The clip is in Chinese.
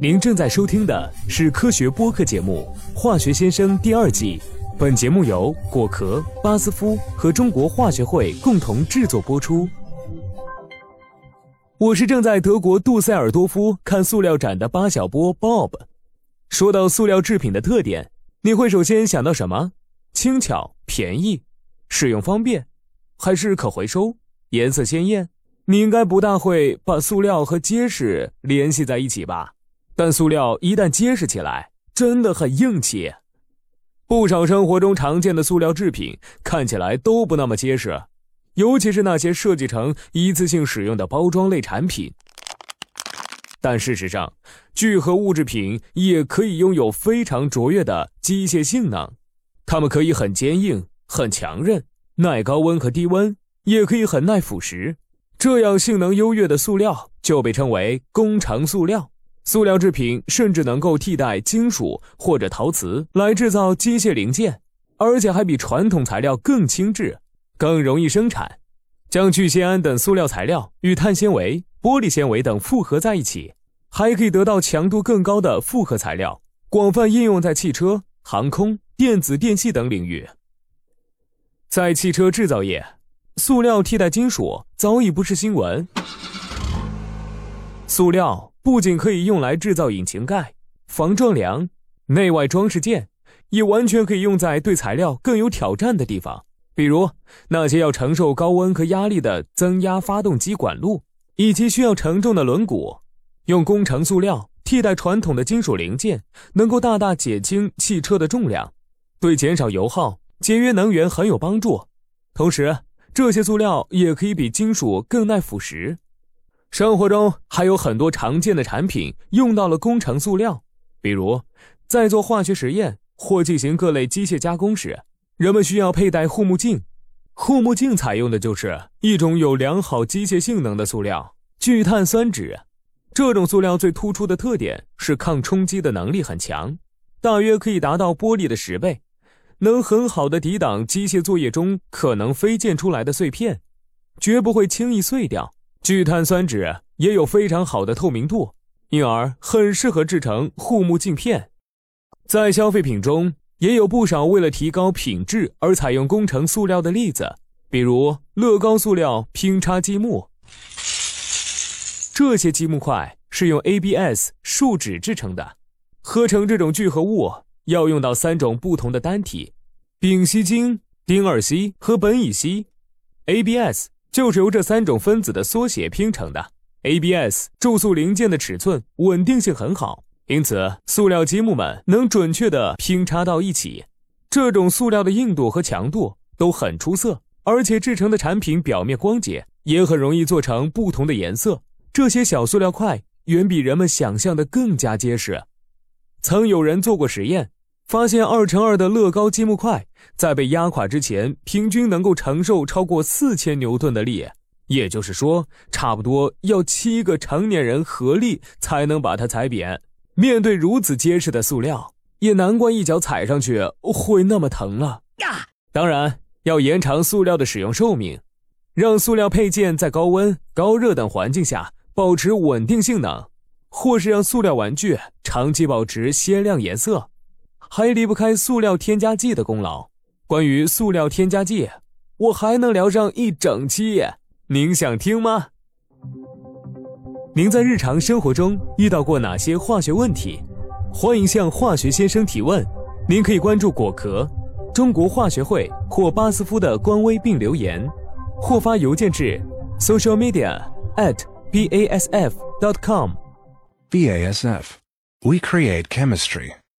您正在收听的是科学播客节目《化学先生》第二季，本节目由果壳、巴斯夫和中国化学会共同制作播出。我是正在德国杜塞尔多夫看塑料展的巴小波 Bob。说到塑料制品的特点，你会首先想到什么？轻巧、便宜、使用方便，还是可回收、颜色鲜艳？你应该不大会把塑料和结实联系在一起吧？但塑料一旦结实起来，真的很硬气。不少生活中常见的塑料制品看起来都不那么结实，尤其是那些设计成一次性使用的包装类产品。但事实上，聚合物制品也可以拥有非常卓越的机械性能，它们可以很坚硬、很强韧，耐高温和低温，也可以很耐腐蚀。这样性能优越的塑料就被称为工程塑料。塑料制品甚至能够替代金属或者陶瓷来制造机械零件，而且还比传统材料更轻质、更容易生产。将聚酰胺等塑料材料与碳纤维、玻璃纤维等复合在一起，还可以得到强度更高的复合材料，广泛应用在汽车、航空、电子电器等领域。在汽车制造业。塑料替代金属早已不是新闻。塑料不仅可以用来制造引擎盖、防撞梁、内外装饰件，也完全可以用在对材料更有挑战的地方，比如那些要承受高温和压力的增压发动机管路，以及需要承重的轮毂。用工程塑料替代传统的金属零件，能够大大减轻汽车的重量，对减少油耗、节约能源很有帮助。同时，这些塑料也可以比金属更耐腐蚀。生活中还有很多常见的产品用到了工程塑料，比如在做化学实验或进行各类机械加工时，人们需要佩戴护目镜。护目镜采用的就是一种有良好机械性能的塑料——聚碳酸酯。这种塑料最突出的特点是抗冲击的能力很强，大约可以达到玻璃的十倍。能很好的抵挡机械作业中可能飞溅出来的碎片，绝不会轻易碎掉。聚碳酸酯也有非常好的透明度，因而很适合制成护目镜片。在消费品中也有不少为了提高品质而采用工程塑料的例子，比如乐高塑料拼插积木。这些积木块是用 ABS 树脂制成的，合成这种聚合物。要用到三种不同的单体：丙烯腈、丁二烯和苯乙烯。ABS 就是由这三种分子的缩写拼成的。ABS 注塑零件的尺寸稳定性很好，因此塑料积木们能准确地拼插到一起。这种塑料的硬度和强度都很出色，而且制成的产品表面光洁，也很容易做成不同的颜色。这些小塑料块远比人们想象的更加结实。曾有人做过实验。发现二乘二的乐高积木块在被压垮之前，平均能够承受超过四千牛顿的力，也就是说，差不多要七个成年人合力才能把它踩扁。面对如此结实的塑料，也难怪一脚踩上去会那么疼了。当然，要延长塑料的使用寿命，让塑料配件在高温、高热等环境下保持稳定性能，或是让塑料玩具长期保持鲜亮颜色。还离不开塑料添加剂的功劳。关于塑料添加剂，我还能聊上一整期，您想听吗？您在日常生活中遇到过哪些化学问题？欢迎向化学先生提问。您可以关注果壳、中国化学会或巴斯夫的官微并留言，或发邮件至 social media at basf dot com。BASF, we create chemistry.